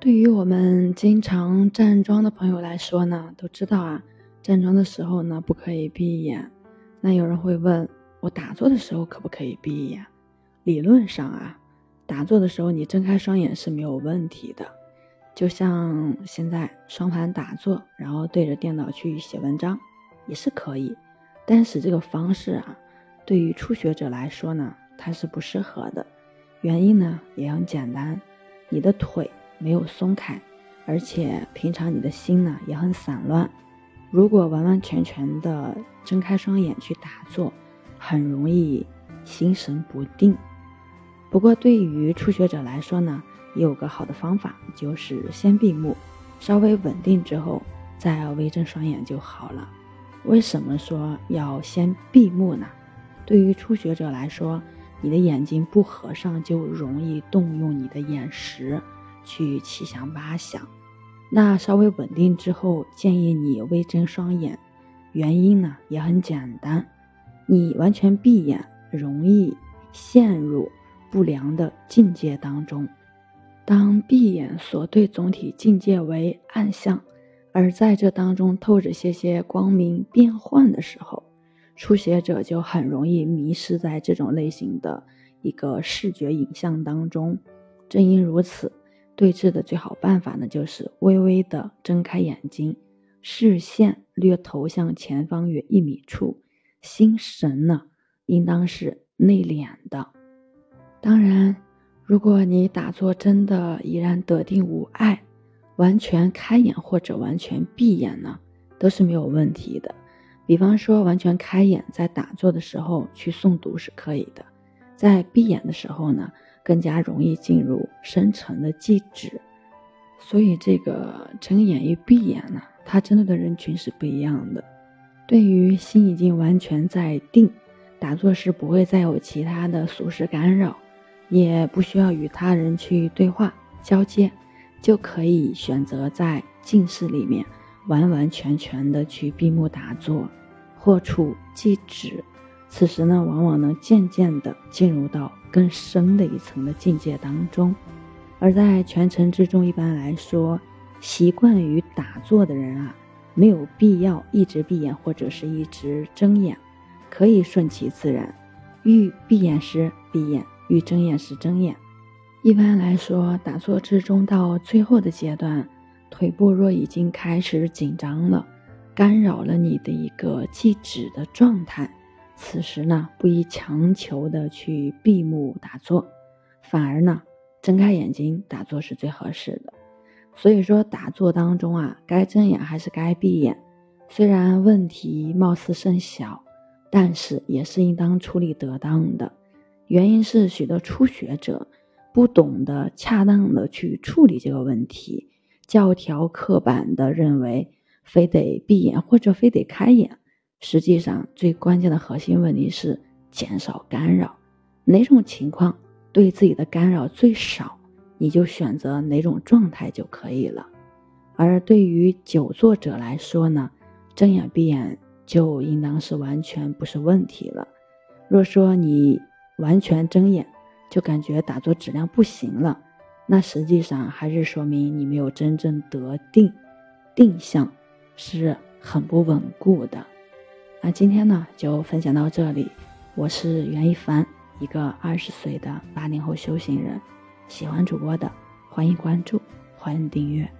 对于我们经常站桩的朋友来说呢，都知道啊，站桩的时候呢不可以闭眼。那有人会问我，打坐的时候可不可以闭眼？理论上啊，打坐的时候你睁开双眼是没有问题的。就像现在双盘打坐，然后对着电脑去写文章，也是可以。但是这个方式啊，对于初学者来说呢，它是不适合的。原因呢也很简单，你的腿没有松开，而且平常你的心呢也很散乱。如果完完全全的睁开双眼去打坐，很容易心神不定。不过对于初学者来说呢，也有个好的方法，就是先闭目，稍微稳定之后再微睁双眼就好了。为什么说要先闭目呢？对于初学者来说，你的眼睛不合上就容易动用你的眼识去七想八想。那稍微稳定之后，建议你微睁双眼。原因呢也很简单，你完全闭眼容易陷入不良的境界当中。当闭眼所对总体境界为暗象，而在这当中透着些些光明变幻的时候，初学者就很容易迷失在这种类型的一个视觉影像当中。正因如此。对峙的最好办法呢，就是微微的睁开眼睛，视线略投向前方约一米处，心神呢应当是内敛的。当然，如果你打坐真的已然得定无碍，完全开眼或者完全闭眼呢，都是没有问题的。比方说，完全开眼在打坐的时候去诵读是可以的，在闭眼的时候呢。更加容易进入深层的记止，所以这个睁眼与闭眼呢，它针对的人群是不一样的。对于心已经完全在定，打坐时不会再有其他的俗事干扰，也不需要与他人去对话交接，就可以选择在静室里面完完全全的去闭目打坐，或处即止。此时呢，往往能渐渐的进入到。更深的一层的境界当中，而在全程之中，一般来说，习惯于打坐的人啊，没有必要一直闭眼或者是一直睁眼，可以顺其自然，欲闭眼时闭眼，欲睁眼时睁眼。一般来说，打坐之中到最后的阶段，腿部若已经开始紧张了，干扰了你的一个静止的状态。此时呢，不宜强求的去闭目打坐，反而呢，睁开眼睛打坐是最合适的。所以说，打坐当中啊，该睁眼还是该闭眼，虽然问题貌似甚小，但是也是应当处理得当的。原因是许多初学者不懂得恰当的去处理这个问题，教条刻板的认为非得闭眼或者非得开眼。实际上，最关键的核心问题是减少干扰。哪种情况对自己的干扰最少，你就选择哪种状态就可以了。而对于久坐者来说呢，睁眼闭眼就应当是完全不是问题了。若说你完全睁眼就感觉打坐质量不行了，那实际上还是说明你没有真正得定，定向是很不稳固的。那今天呢，就分享到这里。我是袁一凡，一个二十岁的八零后修行人。喜欢主播的，欢迎关注，欢迎订阅。